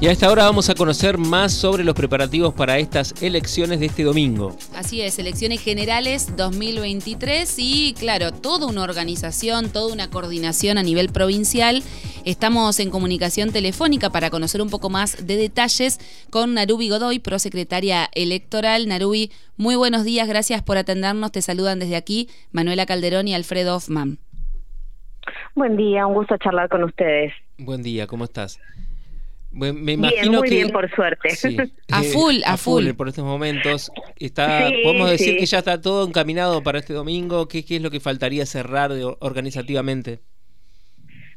Y a esta hora vamos a conocer más sobre los preparativos para estas elecciones de este domingo. Así es, elecciones generales 2023 y claro, toda una organización, toda una coordinación a nivel provincial. Estamos en comunicación telefónica para conocer un poco más de detalles con Narubi Godoy, prosecretaria electoral. Narubi, muy buenos días, gracias por atendernos. Te saludan desde aquí Manuela Calderón y Alfredo Hoffman. Buen día, un gusto charlar con ustedes. Buen día, ¿cómo estás? Me, imagino bien, muy bien, por suerte. a eh, full, a, full. Por estos momentos. Está, podemos decir que ya está todo encaminado para este domingo. ¿Qué, es lo que faltaría cerrar organizativamente?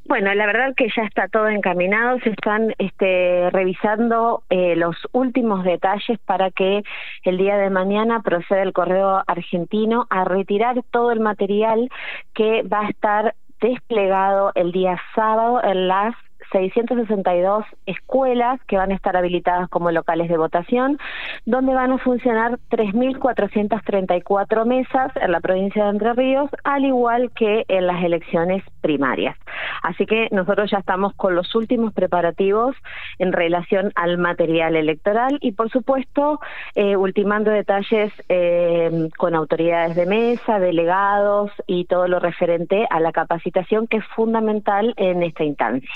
Bueno, la verdad que ya está todo encaminado, se están este, revisando eh, los últimos detalles para que el día de mañana proceda el correo argentino a retirar todo el material que va a estar desplegado el día sábado en las 662 escuelas que van a estar habilitadas como locales de votación, donde van a funcionar 3.434 mesas en la provincia de Entre Ríos, al igual que en las elecciones primarias. Así que nosotros ya estamos con los últimos preparativos en relación al material electoral y, por supuesto, eh, ultimando detalles eh, con autoridades de mesa, delegados y todo lo referente a la capacitación que es fundamental en esta instancia.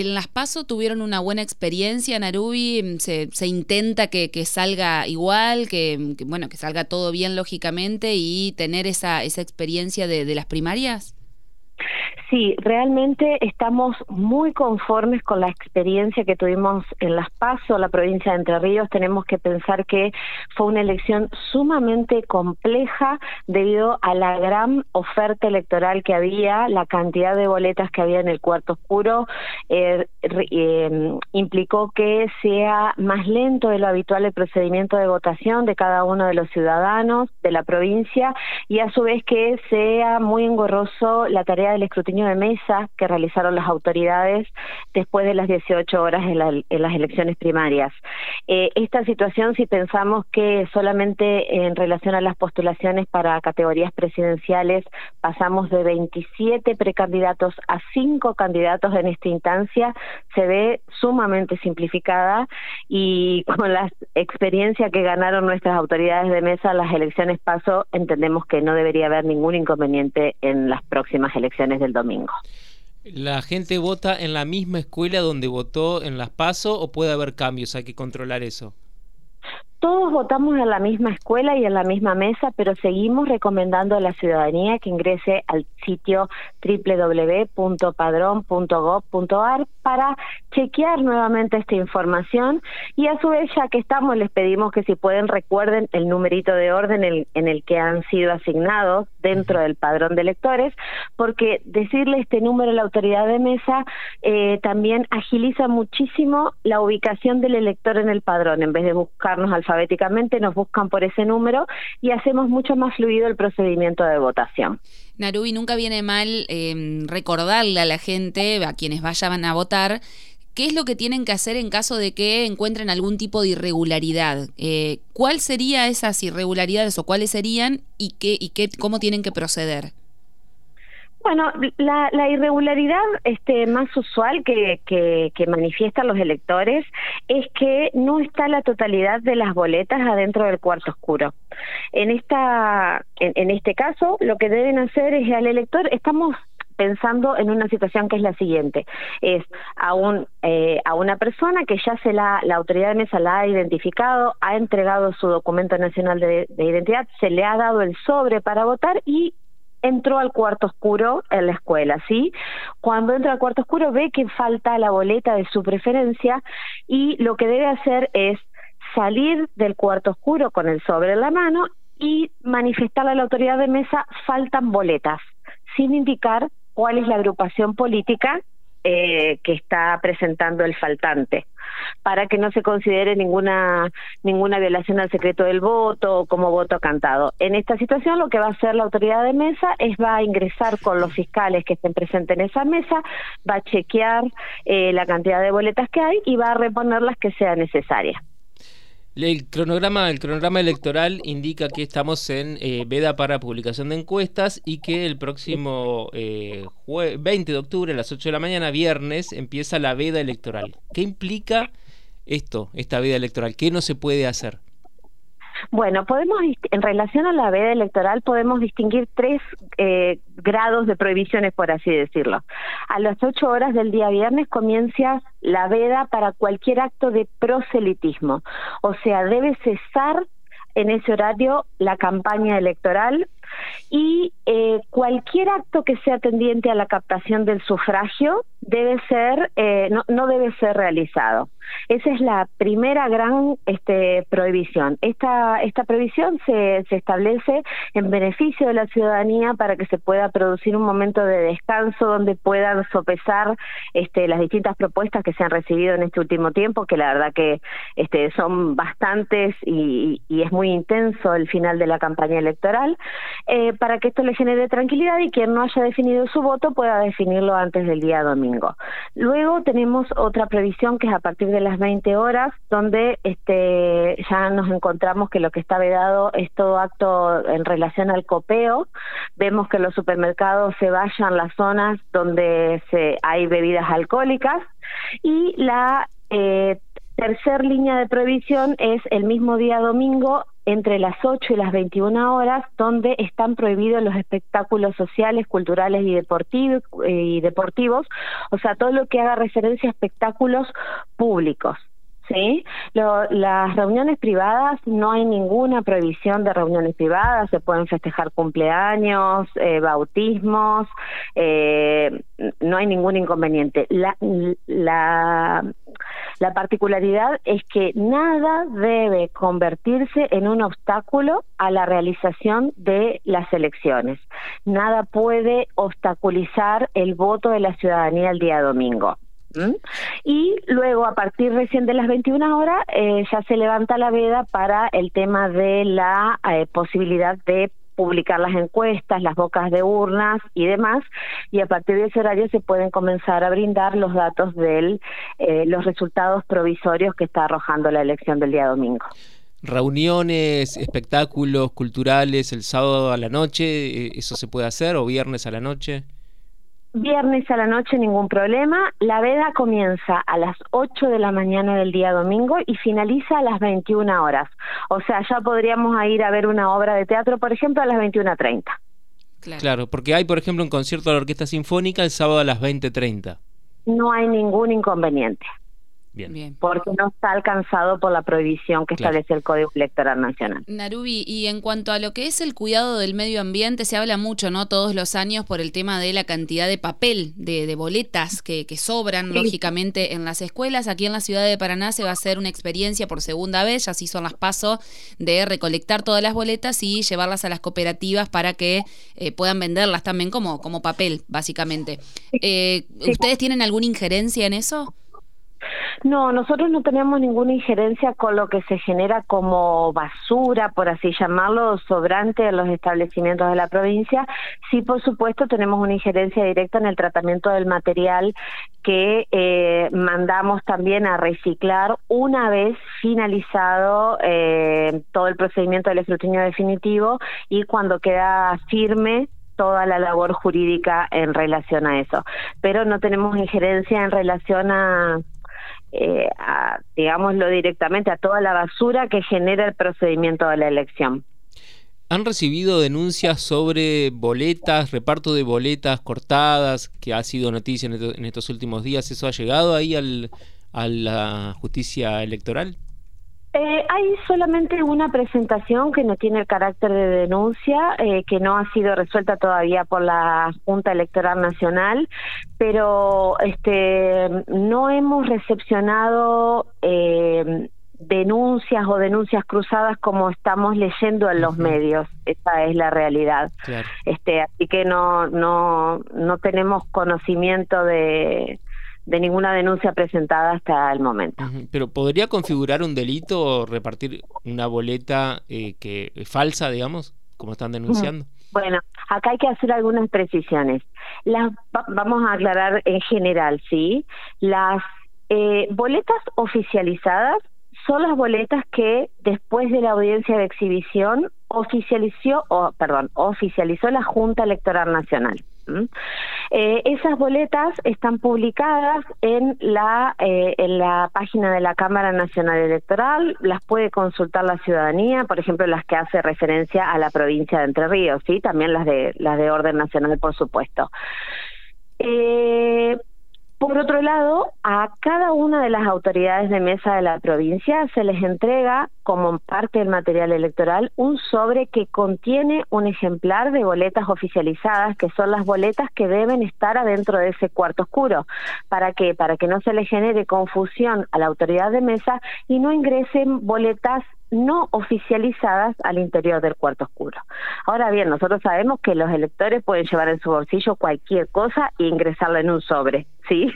En las PASO tuvieron una buena experiencia, Narubi, se, se intenta que, salga igual, que, bueno, que salga todo bien lógicamente y tener esa, esa experiencia de, de las primarias. Sí, realmente estamos muy conformes con la experiencia que tuvimos en Las Paso, la provincia de Entre Ríos. Tenemos que pensar que fue una elección sumamente compleja debido a la gran oferta electoral que había, la cantidad de boletas que había en el cuarto oscuro, eh, eh, implicó que sea más lento de lo habitual el procedimiento de votación de cada uno de los ciudadanos de la provincia y a su vez que sea muy engorroso la tarea del escrutinio de mesa que realizaron las autoridades después de las 18 horas en, las elecciones primarias. Eh, esta situación, si pensamos que solamente en relación a las postulaciones para categorías presidenciales pasamos de 27 precandidatos a 5 candidatos en esta instancia, se ve sumamente simplificada y con la experiencia que ganaron nuestras autoridades de mesa en las elecciones paso, entendemos que no debería haber ningún inconveniente en las próximas elecciones del domingo. ¿La gente vota en la misma escuela donde votó en las PASO o puede haber cambios? Hay que controlar eso. Todos votamos en la misma escuela y en la misma mesa, pero seguimos recomendando a la ciudadanía que ingrese al sitio www.padrón.gov.ar para chequear nuevamente esta información. Y a su vez ya que estamos les pedimos que si pueden recuerden el numerito de orden en, el que han sido asignados dentro del padrón de electores porque decirle este número a la autoridad de mesa eh, también agiliza muchísimo la ubicación del elector en el padrón en vez de buscarnos al alfabéticamente, nos buscan por ese número y hacemos mucho más fluido el procedimiento de votación. Narubi, nunca viene mal em, recordarle a la gente, a quienes vayan a votar, ¿Qué es lo que tienen que hacer en caso de que encuentren algún tipo de irregularidad? Eh, ¿Cuál sería esas irregularidades o cuáles serían y qué y qué cómo tienen que proceder? Bueno, la, irregularidad este, más usual que, manifiestan los electores es que no está la totalidad de las boletas adentro del cuarto oscuro. En esta, en, este caso, lo que deben hacer es al elector, estamos pensando en una situación que es la siguiente, es a, un, eh, a una persona que ya se la, la autoridad de mesa la ha identificado, ha entregado su documento nacional de identidad, se le ha dado el sobre para votar y entró al cuarto oscuro en la escuela, ¿sí? Cuando entra al cuarto oscuro ve que falta la boleta de su preferencia y lo que debe hacer es salir del cuarto oscuro con el sobre en la mano y manifestarle a la autoridad de mesa faltan boletas, sin indicar cuál es la agrupación política eh, que está presentando el faltante para que no se considere ninguna ninguna violación al secreto del voto como voto cantado. En esta situación lo que va a hacer la autoridad de mesa es va a ingresar con los fiscales que estén presentes en esa mesa, va a chequear eh, la cantidad de boletas que hay y va a reponer las que sea necesaria. El cronograma, el cronograma electoral indica que estamos en eh, veda para publicación de encuestas y que el próximo eh, 20 de octubre a las 8 de la mañana, viernes, empieza la veda electoral. ¿Qué implica esto, esta veda electoral? ¿Qué no se puede hacer? Bueno, podemos, en relación a la veda electoral, podemos distinguir tres eh, grados de prohibiciones, por así decirlo. A las ocho horas del día viernes comienza la veda para cualquier acto de proselitismo, o sea, debe cesar en ese horario la campaña electoral y eh, cualquier acto que sea tendiente a la captación del sufragio debe ser eh, no, no debe ser realizado. Esa es la primera gran este, prohibición. Esta, esta prohibición se, se establece en beneficio de la ciudadanía para que se pueda producir un momento de descanso donde puedan sopesar este, las distintas propuestas que se han recibido en este último tiempo, que la verdad que este, son bastantes y, es muy intenso el final de la campaña electoral, eh, para que esto le genere tranquilidad y quien no haya definido su voto pueda definirlo antes del día domingo. Luego tenemos otra previsión que es a partir de las 20 horas, donde este, ya nos encontramos que lo que está vedado es todo acto en relación al copeo. Vemos que los supermercados se vayan las zonas donde se, hay bebidas alcohólicas y la eh, tercer línea de prohibición es el mismo día domingo entre las 8 y las 21 horas, donde están prohibidos los espectáculos sociales, culturales y deportivos, eh, y deportivos, o sea, todo lo que haga referencia a espectáculos públicos. ¿Sí? las reuniones privadas, no hay ninguna prohibición de reuniones privadas, se pueden festejar cumpleaños, eh, bautismos, eh, no hay ningún inconveniente. La, la, la particularidad es que nada debe convertirse en un obstáculo a la realización de las elecciones. Nada puede obstaculizar el voto de la ciudadanía el día domingo. Y luego, a partir recién de las 21 horas, eh, ya se levanta la veda para el tema de la eh, posibilidad de publicar las encuestas, las bocas de urnas y demás, y a partir de ese horario se pueden comenzar a brindar los datos de eh, los resultados provisorios que está arrojando la elección del día domingo. Reuniones, espectáculos culturales el sábado a la noche, ¿eso se puede hacer o viernes a la noche? Viernes a la noche ningún problema. La veda comienza a las 8 de la mañana del día domingo y finaliza a las 21 horas. O sea, ya podríamos ir a ver una obra de teatro, por ejemplo, a las 21.30. Claro. claro, porque hay, por ejemplo, un concierto de la Orquesta Sinfónica el sábado a las 20.30. No hay ningún inconveniente. Bien. Porque no está alcanzado por la prohibición que establece el Código Electoral Nacional. Narubi, y en cuanto a lo que es el cuidado del medio ambiente, se habla mucho, ¿no? Todos los años por el tema de la cantidad de papel, de, boletas que, sobran, lógicamente, en las escuelas. Aquí en la ciudad de Paraná se va a hacer una experiencia por segunda vez, ya se hizo en las pasos, de recolectar todas las boletas y llevarlas a las cooperativas para que eh, puedan venderlas también como, como papel, básicamente. Eh, ¿Ustedes tienen alguna injerencia en eso? No, nosotros no tenemos ninguna injerencia con lo que se genera como basura, por así llamarlo, sobrante en los establecimientos de la provincia. Sí, por supuesto, tenemos una injerencia directa en el tratamiento del material que eh, mandamos también a reciclar una vez finalizado eh, todo el procedimiento del escrutinio definitivo y cuando queda firme toda la labor jurídica en relación a eso. Pero no tenemos injerencia en relación a eh, digámoslo directamente, a toda la basura que genera el procedimiento de la elección. ¿Han recibido denuncias sobre boletas, reparto de boletas cortadas, que ha sido noticia en estos últimos días? ¿Eso ha llegado ahí al, a la justicia electoral? Eh, hay solamente una presentación que no tiene el carácter de denuncia, eh, que no ha sido resuelta todavía por la Junta Electoral Nacional, pero este, no hemos recepcionado eh, denuncias o denuncias cruzadas como estamos leyendo en los medios. Esa es la realidad. Este, así que no, no, no tenemos conocimiento de de ninguna denuncia presentada hasta el momento. Pero ¿podría configurar un delito o repartir una boleta eh, que es falsa, digamos, como están denunciando? Bueno, acá hay que hacer algunas precisiones. Las vamos a aclarar en general, ¿sí? Las eh, boletas oficializadas son las boletas que después de la audiencia de exhibición oficializó, o, perdón, oficializó la Junta Electoral Nacional. Eh, esas boletas están publicadas en la eh, en la página de la Cámara Nacional Electoral, las puede consultar la ciudadanía, por ejemplo las que hace referencia a la provincia de Entre Ríos, sí, también las de las de orden nacional, por supuesto. Eh, por otro lado, a cada una de las autoridades de mesa de la provincia se les entrega, como parte del material electoral, un sobre que contiene un ejemplar de boletas oficializadas, que son las boletas que deben estar adentro de ese cuarto oscuro. ¿Para qué? Para que no se le genere confusión a la autoridad de mesa y no ingresen boletas no oficializadas al interior del cuarto oscuro. Ahora bien, nosotros sabemos que los electores pueden llevar en su bolsillo cualquier cosa e ingresarla en un sobre, ¿sí?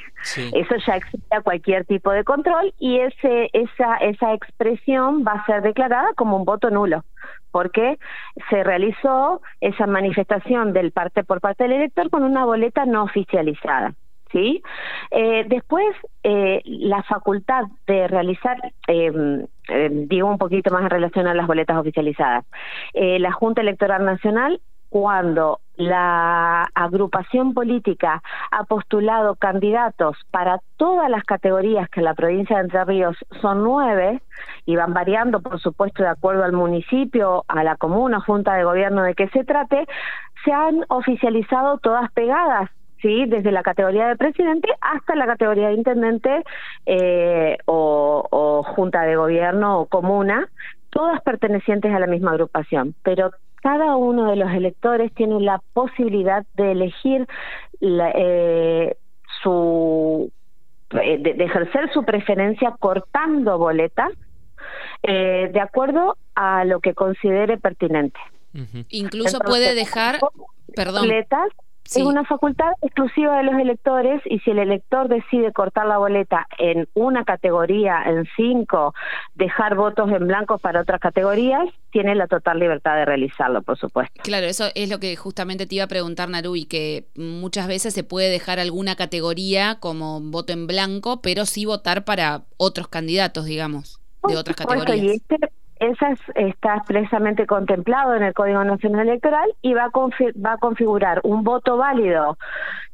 Eso ya existe cualquier tipo de control y ese esa esa expresión va a ser declarada como un voto nulo porque se realizó esa manifestación del parte por parte del elector con una boleta no oficializada. ¿Sí? Eh, después, eh, la facultad de realizar, em, digo un poquito más en relación a las boletas oficializadas, eh, la Junta Electoral Nacional cuando la agrupación política ha postulado candidatos para todas las categorías que en la provincia de Entre Ríos son nueve y van variando, por supuesto, de acuerdo al municipio, a la comuna, junta de gobierno de que se trate, se han oficializado todas pegadas ¿sí? desde la categoría de presidente hasta la categoría de intendente eh, o, junta de gobierno o comuna, todas pertenecientes a la misma agrupación, pero cada uno de los electores tiene la posibilidad de elegir eh, su eh, de, ejercer su preferencia cortando boletas de acuerdo a lo que considere pertinente. Incluso puede dejar, perdón, boletas es una facultad exclusiva de los electores y si el elector decide cortar la boleta en una categoría, en cinco, dejar votos en blanco para otras categorías, tiene la total libertad de realizarlo, por supuesto. Claro, eso es lo que justamente te iba a preguntar, Narui, que muchas veces se puede dejar alguna categoría como voto en blanco, pero sí votar para otros candidatos, digamos, de otras categorías. Este esa está expresamente contemplado en el Código Nacional Electoral y va a, va a configurar un voto válido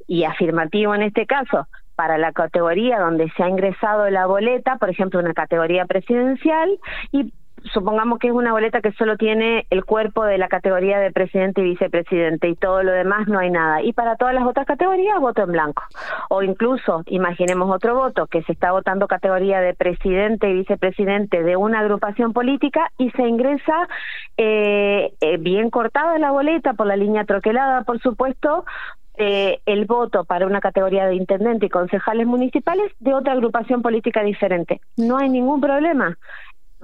y afirmativo en este caso para la categoría donde se ha ingresado la boleta, por ejemplo, una categoría presidencial, y supongamos que es una boleta que solo tiene el cuerpo de la categoría de presidente y vicepresidente y todo lo demás no hay nada. Y para todas las otras categorías, voto en blanco. O incluso, imaginemos otro voto, que se está votando categoría de presidente y vicepresidente de una agrupación política y se ingresa eh, eh, bien cortada la boleta por la línea troquelada, por supuesto, eh, el voto para una categoría de intendente y concejales municipales de otra agrupación política diferente. No hay ningún problema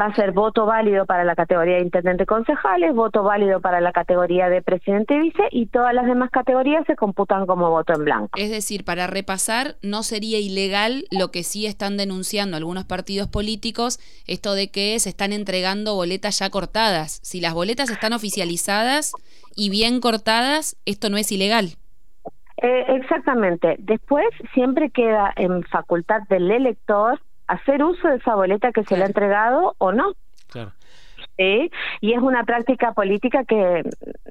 va a ser voto válido para la categoría de intendente concejales, voto válido para la categoría de presidente vice y todas las demás categorías se computan como voto en blanco. Es decir, para repasar, no sería ilegal lo que sí están denunciando algunos partidos políticos, esto de que se están entregando boletas ya cortadas. Si las boletas están oficializadas y bien cortadas, esto no es ilegal. Eh, exactamente. Después siempre queda en facultad del elector hacer uso de esa boleta que se le ha entregado o no. Claro. ¿Sí? Y es una práctica política que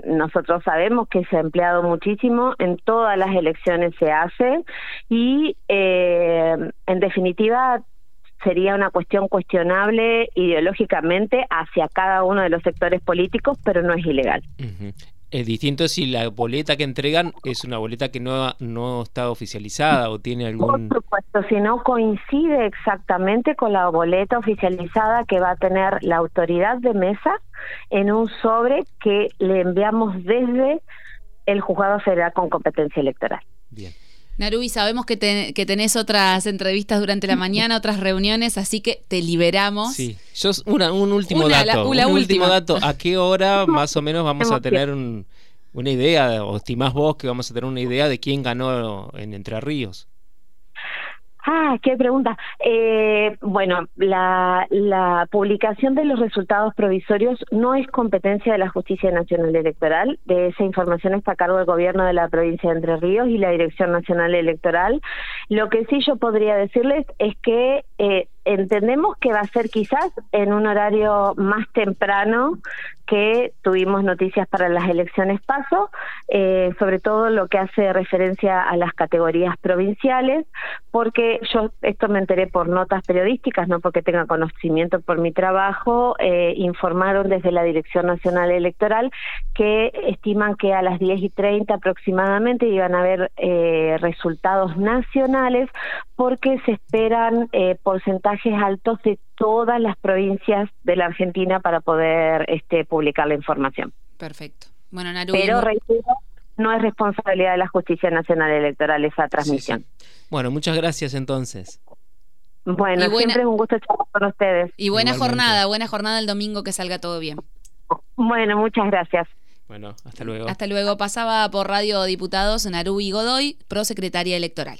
nosotros sabemos que se ha empleado muchísimo, en todas las elecciones se hace y eh, en definitiva sería una cuestión cuestionable ideológicamente hacia cada uno de los sectores políticos, pero no es ilegal. Es distinto si la boleta que entregan es una boleta que no, no está oficializada o tiene algún... Por si no coincide exactamente con la boleta oficializada que va a tener la autoridad de mesa en un sobre que le enviamos desde el juzgado federal con competencia electoral. Bien. Narui, sabemos que, que tenés otras entrevistas durante la mañana, otras reuniones, así que te liberamos. Sí, yo un último dato. un último dato. ¿A qué hora más o menos vamos a tener una idea, o estimás vos que vamos a tener una idea de quién ganó en Entre Ríos? Ah, qué pregunta. Eh, bueno, la, la, publicación de los resultados provisorios no es competencia de la Justicia Nacional Electoral. De esa información está a cargo del gobierno de la provincia de Entre Ríos y la Dirección Nacional Electoral. Lo que sí yo podría decirles es que eh, entendemos que va a ser quizás en un horario más temprano que tuvimos noticias para las elecciones paso, eh, sobre todo lo que hace referencia a las categorías provinciales, porque yo esto me enteré por notas periodísticas, no porque tenga conocimiento por mi trabajo, eh, informaron desde la Dirección Nacional Electoral que estiman que a las 10 y 30 aproximadamente iban a haber eh, resultados nacionales porque se esperan porcentajes altos de todas las provincias de la Argentina para poder este, publicar la información. Perfecto. Bueno, Naru, Pero reitero, no es responsabilidad de la Justicia Nacional Electoral esa transmisión. Bueno, muchas gracias entonces. Bueno, siempre es un gusto charlar con ustedes. Y buena jornada, buena jornada el domingo, que salga todo bien. Bueno, muchas gracias. Bueno, hasta luego. Hasta luego. Pasaba por Radio Diputados Narubi Godoy, prosecretaria electoral.